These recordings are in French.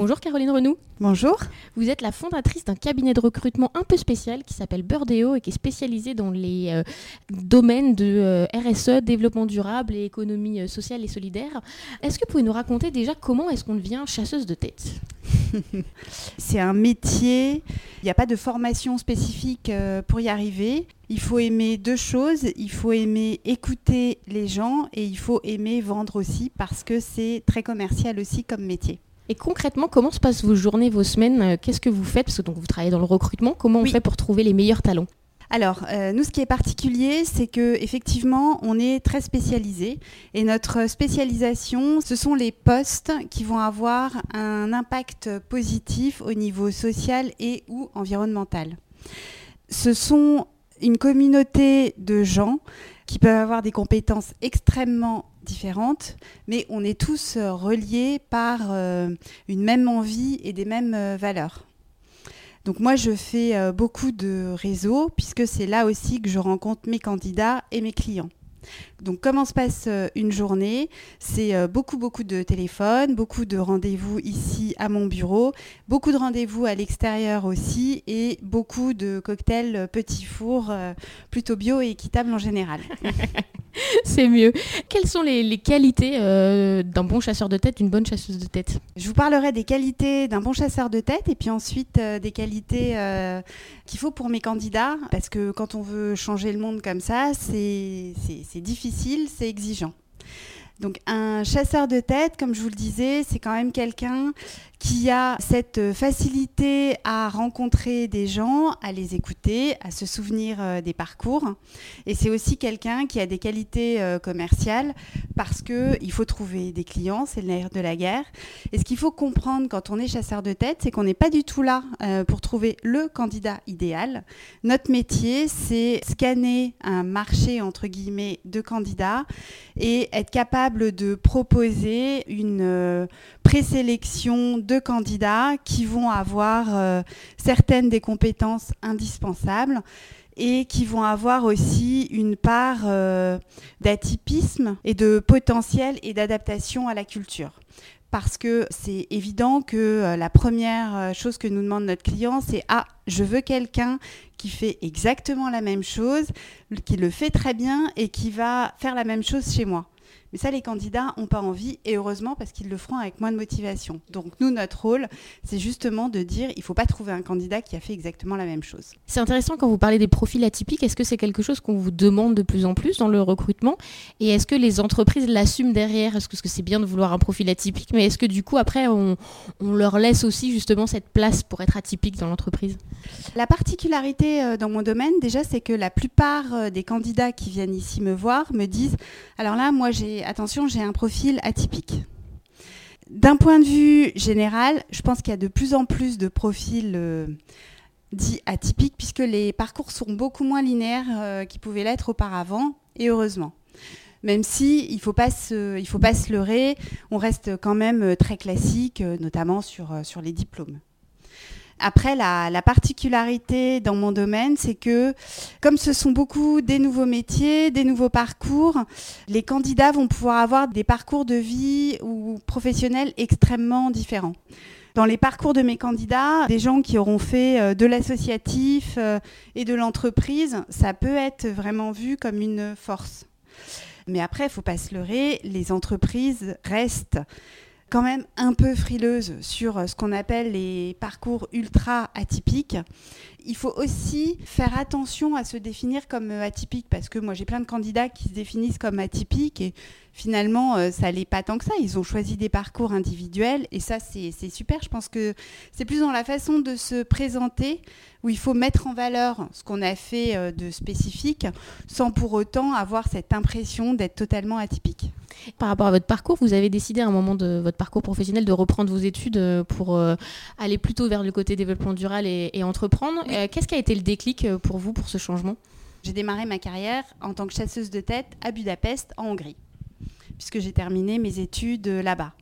Bonjour Caroline Renou. Bonjour. Vous êtes la fondatrice d'un cabinet de recrutement un peu spécial qui s'appelle Birdeo et qui est spécialisé dans les euh, domaines de euh, RSE, développement durable et économie euh, sociale et solidaire. Est-ce que vous pouvez nous raconter déjà comment est-ce qu'on devient chasseuse de tête? C'est un métier, il n'y a pas de formation spécifique pour y arriver. Il faut aimer deux choses, il faut aimer écouter les gens et il faut aimer vendre aussi parce que c'est très commercial aussi comme métier. Et concrètement, comment se passent vos journées, vos semaines euh, Qu'est-ce que vous faites Parce que donc, vous travaillez dans le recrutement. Comment on fait pour trouver les meilleurs talents alors, euh, nous, ce qui est particulier, c'est que effectivement, on est très spécialisé et notre spécialisation, ce sont les postes qui vont avoir un impact positif au niveau social et ou environnemental. Ce sont une communauté de gens qui peuvent avoir des compétences extrêmement mais on est tous euh, reliés par euh, une même envie et des mêmes euh, valeurs. Donc moi, je fais beaucoup de réseaux, puisque c'est là aussi que je rencontre mes candidats et mes clients. Donc comment se passe une journée? C'est beaucoup beaucoup de téléphones, beaucoup de rendez-vous ici à mon bureau, beaucoup de rendez-vous à l'extérieur aussi et beaucoup de cocktails petits fours plutôt bio et équitables en général. C'est mieux. Quelles sont les, qualités d'un bon chasseur de tête, d'une bonne chasseuse de tête? Je vous parlerai des qualités d'un bon chasseur de tête et puis ensuite des qualités qu'il faut pour mes candidats parce que quand on veut changer le monde comme ça, c'est difficile, c'est exigeant. Donc un chasseur de tête, comme je vous le disais, c'est quand même quelqu'un qui a cette facilité à rencontrer des gens, à les écouter, à se souvenir euh, des parcours. Et c'est aussi quelqu'un qui a des qualités euh, commerciales parce qu'il faut trouver des clients, c'est le de la guerre. Et ce qu'il faut comprendre quand on est chasseur de tête, c'est qu'on n'est pas du tout là euh, pour trouver le candidat idéal. Notre métier, c'est scanner un marché, entre guillemets, de candidats et être capable de proposer une présélection de candidats qui vont avoir euh, certaines des compétences indispensables et qui vont avoir aussi une part euh, d'atypisme et de potentiel et d'adaptation à la culture. Parce que c'est évident que euh, la première chose que nous demande notre client, c'est Ah, je veux quelqu'un qui fait exactement la même chose, qui le fait très bien et qui va faire la même chose chez moi. Mais ça, les candidats n'ont pas envie, et heureusement parce qu'ils le feront avec moins de motivation. Donc nous, notre rôle, c'est justement de dire, il ne faut pas trouver un candidat qui a fait exactement la même chose. C'est intéressant quand vous parlez des profils atypiques. Est-ce que c'est quelque chose qu'on vous demande de plus en plus dans le recrutement? Et est-ce que les entreprises l'assument derrière? Est-ce que c'est bien de vouloir un profil atypique Mais est-ce que du coup, après, on, on leur laisse aussi justement cette place pour être atypique dans l'entreprise? La particularité euh, dans mon domaine, déjà, c'est que la plupart euh, des candidats qui viennent ici me voir me disent, alors là, moi, j'ai attention, j'ai un profil atypique. D'un point de vue général, je pense qu'il y a de plus en plus de profils euh, dits atypiques, puisque les parcours sont beaucoup moins linéaires euh, qu'ils pouvaient l'être auparavant, et heureusement. Même si il ne faut, pas se, faut pas se leurrer, on reste quand même très classique, euh, notamment sur les diplômes. Après, la, particularité dans mon domaine, c'est que comme ce sont beaucoup des nouveaux métiers, des nouveaux parcours, les candidats vont pouvoir avoir des parcours de vie ou professionnels extrêmement différents. Dans les parcours de mes candidats, des gens qui auront fait euh, de l'associatif euh, et de l'entreprise, ça peut être vraiment vu comme une force. Mais après, il ne faut pas se leurrer, les entreprises restent quand même un peu frileuse sur euh, ce qu'on appelle les parcours ultra atypiques. Il faut aussi faire attention à se définir comme euh, atypique parce que moi j'ai plein de candidats qui se définissent comme atypiques et finalement euh, ça n'est pas tant que ça. Ils ont choisi des parcours individuels et ça c'est super. Je pense que c'est plus dans la façon de se présenter où il faut mettre en valeur ce qu'on a fait de spécifique sans pour autant avoir cette impression d'être totalement atypique. Par rapport à votre parcours, vous avez décidé à un moment de votre parcours professionnel de reprendre vos études euh, pour euh, aller plutôt vers le côté développement durable et, entreprendre. Euh, qu'est-ce qui a été le déclic pour vous pour ce changement? J'ai démarré ma carrière en tant que chasseuse de tête à Budapest, en Hongrie, puisque j'ai terminé mes études là-bas.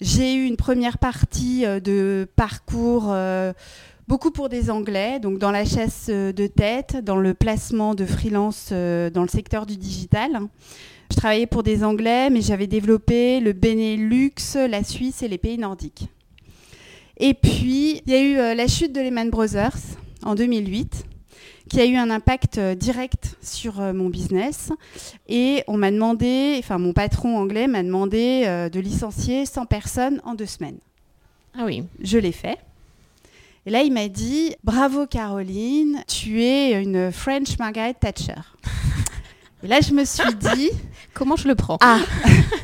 J'ai eu une première partie de parcours beaucoup pour des Anglais, donc dans la chasse de tête, dans le placement de freelance dans le secteur du digital. Je travaillais pour des Anglais, mais j'avais développé le Benelux, la Suisse et les pays nordiques. Et puis, il y a eu euh, la chute de Lehman Brothers en 2008 qui a eu un impact euh, direct sur euh, mon business. Et on m'a demandé, enfin mon patron anglais m'a demandé de licencier 100 personnes en deux semaines. Ah oui. Je l'ai fait. Et là, il m'a dit, bravo Caroline, tu es une French Margaret Thatcher. Et là, je me suis dit. Comment je le prends Ah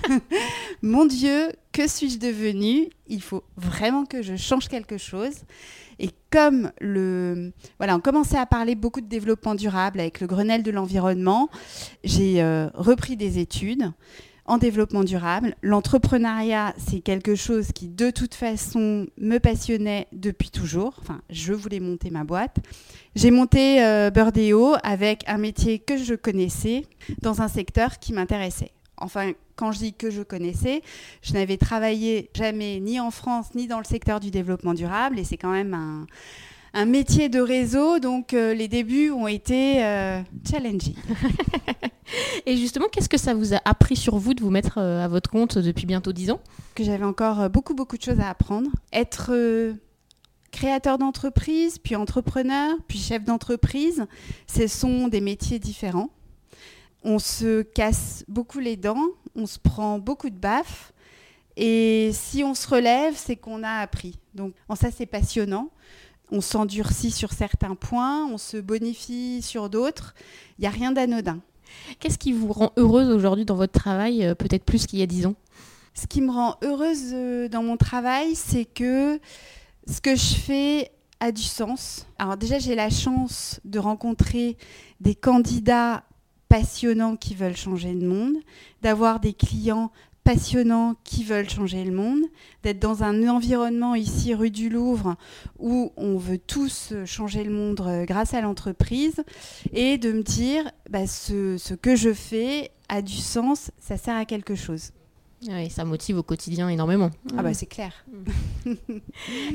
Mon Dieu, que suis-je devenue? Il faut vraiment que je change quelque chose. Et comme le, voilà, on commençait à parler beaucoup de développement durable avec le Grenelle de l'environnement, j'ai euh, repris des études en développement durable. L'entrepreneuriat, c'est quelque chose qui, de toute façon, me passionnait depuis toujours. Enfin, je voulais monter ma boîte. J'ai monté euh, Birdeo avec un métier que je connaissais dans un secteur qui m'intéressait. Enfin, quand je dis que je connaissais, je n'avais travaillé jamais ni en France ni dans le secteur du développement durable et c'est quand même un, un métier de réseau, donc euh, les débuts ont été euh, challenging. Et justement, qu'est-ce que ça vous a appris sur vous de vous mettre euh, à votre compte depuis bientôt 10 ans? Que j'avais encore beaucoup, beaucoup de choses à apprendre. Être créateur d'entreprise, puis entrepreneur, puis chef d'entreprise, ce sont des métiers différents. On se casse beaucoup les dents, on se prend beaucoup de baffes. Et si on se relève, c'est qu'on a appris. Donc, en ça, c'est passionnant on s'endurcit sur certains points, on se bonifie sur d'autres. Il n'y a rien d'anodin. Qu'est-ce qui vous rend heureuse aujourd'hui dans votre travail, euh, peut-être plus qu'il y a dix ans? Ce qui me rend heureuse euh, dans mon travail, c'est que ce que je fais a du sens. Alors déjà, j'ai la chance de rencontrer des candidats passionnants qui veulent changer le monde, d'avoir des clients passionnants qui veulent changer le monde, d'être dans un environnement ici rue du Louvre où on veut tous changer le monde euh, grâce à l'entreprise et de me dire bah, ce, que je fais a du sens, ça sert à quelque chose. Oui, ça motive au quotidien énormément. Ah bah c'est clair.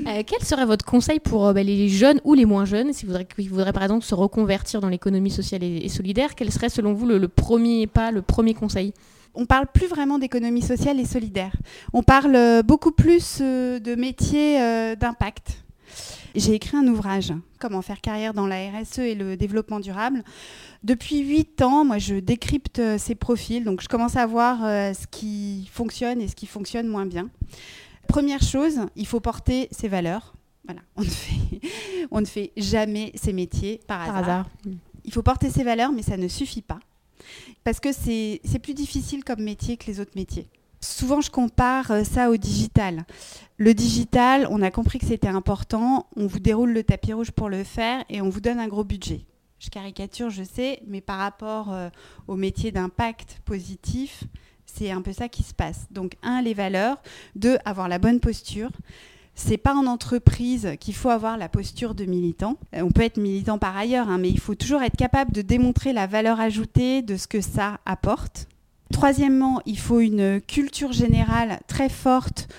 Euh, quel serait votre conseil pour euh, bah, les jeunes ou les moins jeunes, si vous voudraient, par exemple se reconvertir dans l'économie sociale et, solidaire Quel serait selon vous le premier pas, le premier conseil? On parle plus vraiment d'économie sociale et solidaire. On parle euh, beaucoup plus euh, de métiers euh, d'impact. J'ai écrit un ouvrage, Comment faire carrière dans la RSE et le développement durable. Depuis huit ans, moi, je décrypte ces profils, donc je commence à voir ce qui fonctionne et ce qui fonctionne moins bien. Première chose, il faut porter ses valeurs. Voilà, on ne fait, on ne fait jamais ces métiers par, par hasard. Il faut porter ses valeurs, mais ça ne suffit pas parce que c'est plus difficile comme métier que les autres métiers. Souvent, je compare euh, ça au digital. Le digital, on a compris que c'était important, on vous déroule le tapis rouge pour le faire et on vous donne un gros budget. Je caricature, je sais, mais par rapport euh, au métier d'impact positif, c'est un peu ça qui se passe. Donc, un, les valeurs. Deux, avoir la bonne posture. C'est pas en entreprise qu'il faut avoir la posture de militant. Euh, on peut être militant par ailleurs, hein, mais il faut toujours être capable de démontrer la valeur ajoutée de ce que ça apporte. Troisièmement, il faut une culture générale très forte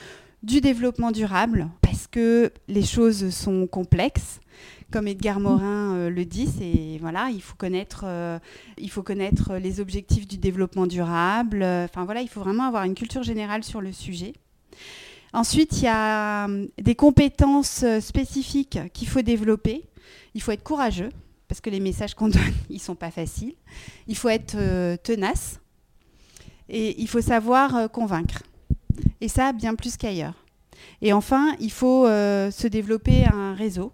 du développement durable parce que les choses sont complexes. Comme Edgar Morin euh, le dit, voilà, il faut connaître, euh, il faut connaître les objectifs du développement durable. Enfin voilà, il faut vraiment avoir une culture générale sur le sujet. Ensuite, il y a hum, des compétences euh, spécifiques qu'il faut développer. Il faut être courageux, parce que les messages qu'on donne, ils ne sont pas faciles. Il faut être euh, tenace. Et il faut savoir euh, convaincre. Et ça, bien plus qu'ailleurs. Et enfin, il faut se développer un réseau.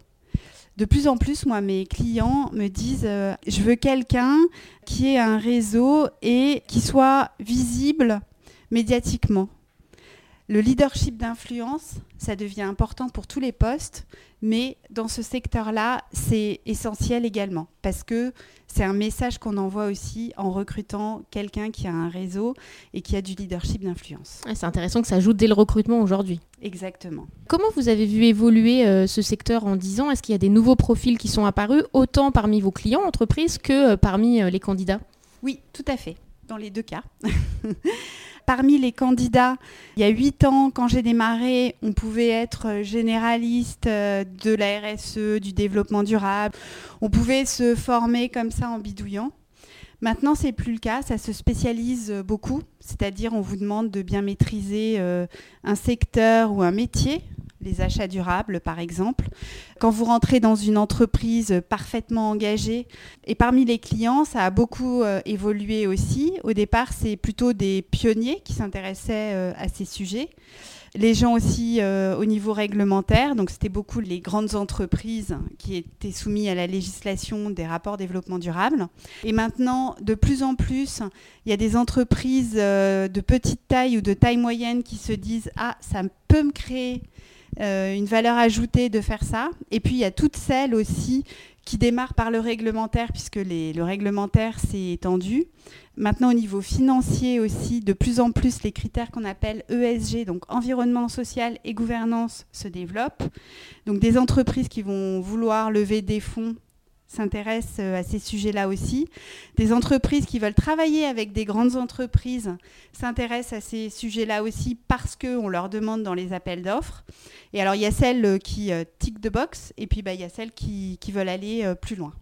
De plus en plus, moi, mes clients me disent, je veux quelqu'un qui ait un réseau et qui soit visible médiatiquement Le leadership d'influence, ça devient important pour tous les postes, mais dans ce secteur-là, c'est essentiel également parce que c'est un message qu'on envoie aussi en recrutant quelqu'un qui a un réseau et qui a du leadership d'influence. c'est intéressant que ça ajoute dès le recrutement aujourd'hui. Exactement. Comment vous avez vu évoluer euh, ce secteur en 10 ans? Est-ce qu'il y a des nouveaux profils qui sont apparus, autant parmi vos clients entreprises que euh, parmi euh, les candidats? Oui, tout à fait, dans les deux cas. Parmi les candidats, il y a huit ans, quand j'ai démarré, on pouvait être généraliste euh, de la RSE, du développement durable. On pouvait se former comme ça en bidouillant. Maintenant, c'est plus le cas, ça se spécialise beaucoup, c'est-à-dire on vous demande de bien maîtriser euh, un secteur ou un métier les achats durables par exemple. Quand vous rentrez dans une entreprise parfaitement engagée, et parmi les clients, ça a beaucoup euh, évolué aussi. Au départ, c'est plutôt des pionniers qui s'intéressaient euh, à ces sujets. Les gens aussi euh, au niveau réglementaire, donc c'était beaucoup les grandes entreprises qui étaient soumises à la législation des rapports développement durable. Et maintenant, de plus en plus, il y a des entreprises de petite taille ou de taille moyenne qui se disent Ah, ça peut me créer euh, une valeur ajoutée de faire ça. Et puis il y a toutes celles aussi qui démarrent par le réglementaire, puisque le réglementaire s'est étendu. Maintenant, au niveau financier aussi, de plus en plus, les critères qu'on appelle ESG, donc environnement social et gouvernance, se développent. Donc des entreprises qui vont vouloir lever des fonds s'intéressent euh, à ces sujets-là aussi. Des entreprises qui veulent travailler avec des grandes entreprises s'intéressent à ces sujets-là aussi parce qu'on leur demande dans les appels d'offres. Et alors, il y a celles euh, qui euh, tick de box et puis bah, il y a celles qui, qui veulent aller plus loin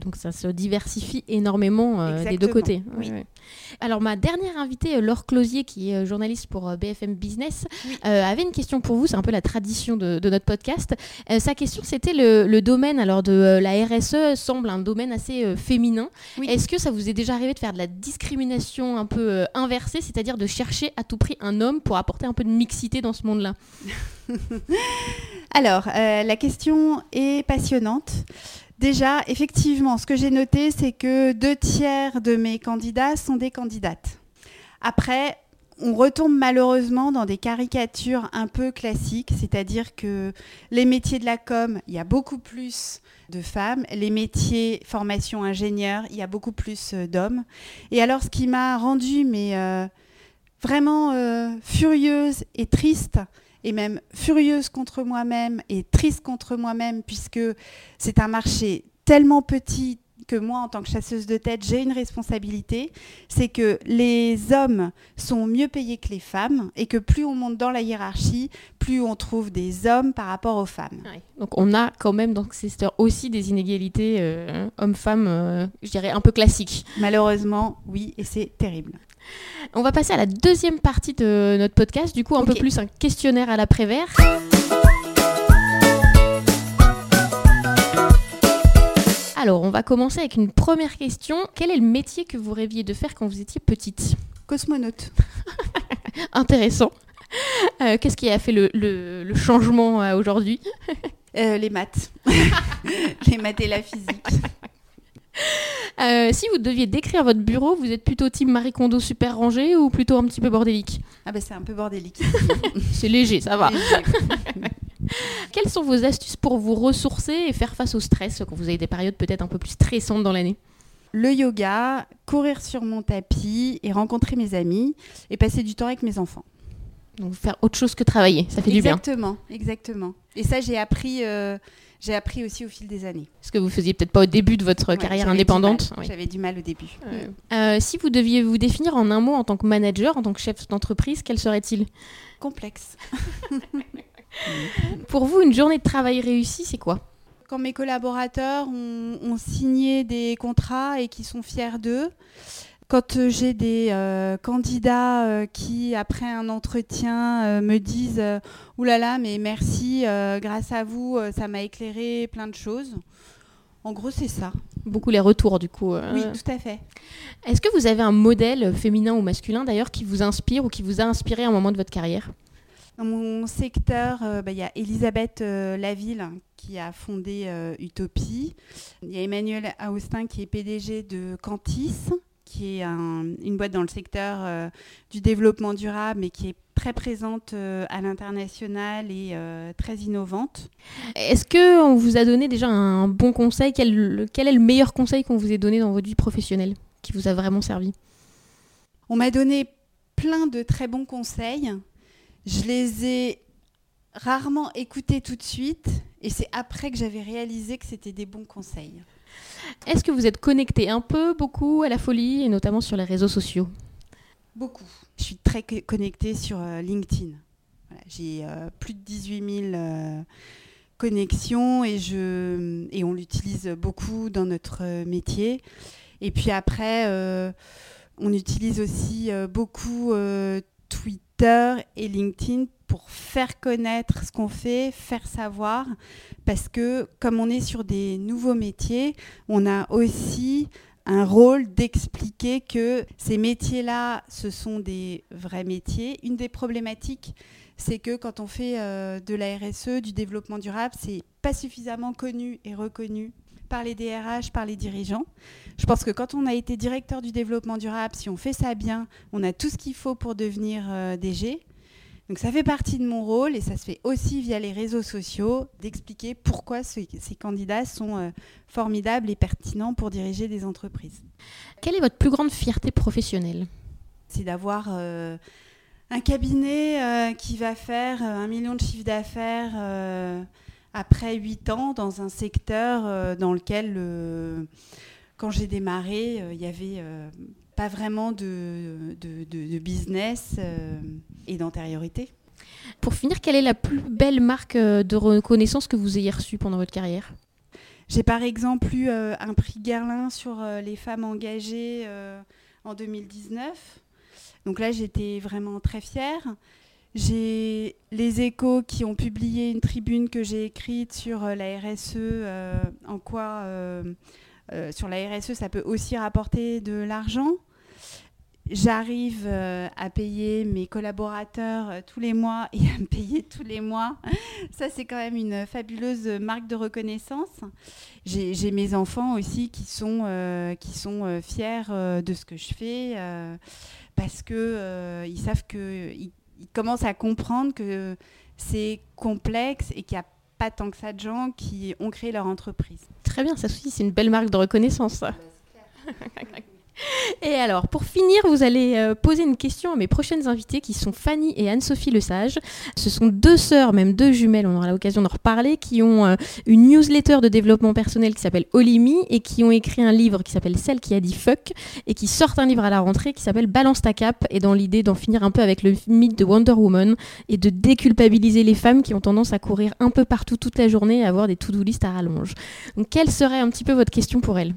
donc ça se diversifie énormément euh, des deux côtés. Alors ma dernière invitée, euh, Laure Closier, qui est euh, journaliste pour BFM Business, avait une question pour vous. C'est un peu la tradition de, notre podcast. sa question, c'était le, domaine alors de la RSE semble un domaine assez féminin. Est-ce que ça vous est déjà arrivé de faire de la discrimination un peu inversée, c'est-à-dire de chercher à tout prix un homme pour apporter un peu de mixité dans ce monde-là? Alors, la question est passionnante. Déjà, effectivement, ce que j'ai noté, c'est que deux tiers de mes candidats sont des candidates. Après, on retombe malheureusement dans des caricatures un peu classiques, c'est-à-dire que les métiers de la com, il y a beaucoup plus de femmes, les métiers formation ingénieur, il y a beaucoup plus euh, d'hommes. Et alors, ce qui m'a rendue euh, vraiment euh, furieuse et triste, et même furieuse contre moi-même et triste contre moi-même puisque c'est un marché tellement petit que moi, en tant que chasseuse de tête, j'ai une responsabilité, c'est que les hommes sont mieux payés que les femmes et que plus on monte dans la hiérarchie, plus on trouve des hommes par rapport aux femmes. Donc on a quand même dans ce aussi des inégalités euh, hommes-femmes, euh, je dirais, un peu classiques. Malheureusement, oui, et c'est terrible. On va passer à la deuxième partie de notre podcast, du coup un peu plus un questionnaire à l'après-vert. Alors, on va commencer avec une première question. Quel est le métier que vous rêviez de faire quand vous étiez petite? Cosmonaute. Intéressant. Euh, qu'est-ce qui a fait le, changement euh, aujourd'hui? Euh, Les maths. les maths et la physique. Si vous deviez décrire votre bureau, vous êtes plutôt team Marie Kondo super rangé ou plutôt un petit peu bordélique? Ah ben c'est un peu bordélique. c'est léger, ça va. Quelles sont vos astuces pour vous ressourcer et faire face au stress quand vous avez des périodes peut-être un peu plus stressantes dans l'année? Le yoga, courir sur mon tapis et rencontrer mes amis et passer du temps avec mes enfants. Donc faire autre chose que travailler, ça fait du bien. Exactement, exactement. Et ça, j'ai appris euh, j'ai appris aussi au fil des années. Ce que vous faisiez peut-être pas au début de votre carrière indépendante. J'avais du mal au début. Euh, si vous deviez vous définir en un mot en tant que manager, en tant que chef d'entreprise, quel serait-il? Complexe. Pour vous, une journée de travail réussie, c'est quoi? Quand mes collaborateurs ont, signé des contrats et qui sont fiers d'eux, quand euh, j'ai des euh, candidats euh, qui, après un entretien, me disent Ouh là là, mais merci, grâce à vous, ça m'a éclairé plein de choses. En gros, c'est ça. Beaucoup les retours, du coup. Oui, tout à fait. Est-ce que vous avez un modèle féminin ou masculin, d'ailleurs, qui vous inspire ou qui vous a inspiré à un moment de votre carrière? Dans mon secteur, bah, il y a Elisabeth Laville qui a fondé Utopie. Il y a Emmanuel Austin qui est PDG de Cantis qui est une boîte dans le secteur euh, du développement durable, mais qui est très présente euh, à l'international et euh, très innovante. Est-ce qu'on vous a donné déjà un bon conseil? Quel, quel est le meilleur conseil qu'on vous ait donné dans votre vie professionnelle, qui vous a vraiment servi? On m'a donné plein de très bons conseils. Je les ai rarement écoutés tout de suite, et c'est après que j'avais réalisé que c'était des bons conseils. Est-ce que vous êtes connecté un peu, beaucoup à la folie, et notamment sur les réseaux sociaux? Beaucoup. Je suis très connectée sur euh, LinkedIn. J'ai euh, plus de 18 000 euh, connexions et, je, et on l'utilise beaucoup dans notre métier. Et puis après, on utilise aussi beaucoup Twitter et LinkedIn pour faire connaître ce qu'on fait, faire savoir, parce que comme on est sur des nouveaux métiers, on a aussi un rôle d'expliquer que ces métiers-là, ce sont des vrais métiers. Une des problématiques, c'est que quand on fait euh, de la RSE, du développement durable, c'est pas suffisamment connu et reconnu par les DRH, par les dirigeants. Je pense que quand on a été directeur du développement durable, si on fait ça bien, on a tout ce qu'il faut pour devenir euh, DG. Donc ça fait partie de mon rôle et ça se fait aussi via les réseaux sociaux d'expliquer pourquoi ces candidats sont euh, formidables et pertinents pour diriger des entreprises. Quelle est votre plus grande fierté professionnelle? C'est d'avoir euh, un cabinet qui va faire un million de chiffre d'affaires après huit ans dans un secteur dans lequel, quand j'ai démarré, il y avait pas vraiment de, de, business euh, et d'antériorité. Pour finir, quelle est la plus belle marque euh, de reconnaissance que vous ayez reçue pendant votre carrière? J'ai par exemple eu euh, un prix Guerlain sur les femmes engagées en 2019. Donc là, j'étais vraiment très fière. J'ai les échos qui ont publié une tribune que j'ai écrite sur la RSE, en quoi euh, sur la RSE, ça peut aussi rapporter de l'argent. J'arrive euh, à payer mes collaborateurs euh, tous les mois et à me payer tous les mois. Ça, c'est quand même une fabuleuse marque de reconnaissance. J'ai mes enfants aussi qui sont, qui sont fiers de ce que je fais parce qu'ils ils savent qu'ils ils commencent à comprendre que c'est complexe et qu'il y a pas tant que ça de gens qui ont créé leur entreprise. Très bien, ça aussi, c'est une belle marque de reconnaissance. Ça. Et alors, pour finir, vous allez euh, poser une question à mes prochaines invitées qui sont Fanny et Anne-Sophie Lesage. Ce sont deux sœurs, même deux jumelles, on aura l'occasion d'en reparler, qui ont euh, une newsletter de développement personnel qui s'appelle Olimi et qui ont écrit un livre qui s'appelle Celle qui a dit fuck et qui sortent un livre à la rentrée qui s'appelle Balance ta cap et dans l'idée d'en finir un peu avec le mythe de Wonder Woman et de déculpabiliser les femmes qui ont tendance à courir un peu partout toute la journée et avoir des to-do list à rallonge. Donc, quelle serait un petit peu votre question pour elles?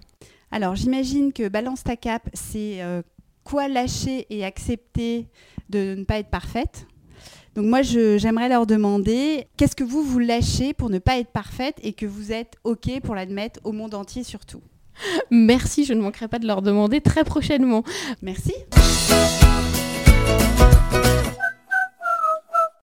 Alors j'imagine que balance ta cap, c'est euh, quoi lâcher et accepter de ne pas être parfaite. Donc moi, j'aimerais leur demander qu'est-ce que vous vous lâchez pour ne pas être parfaite et que vous êtes OK pour l'admettre au monde entier surtout? Merci, je ne manquerai pas de leur demander très prochainement. Merci.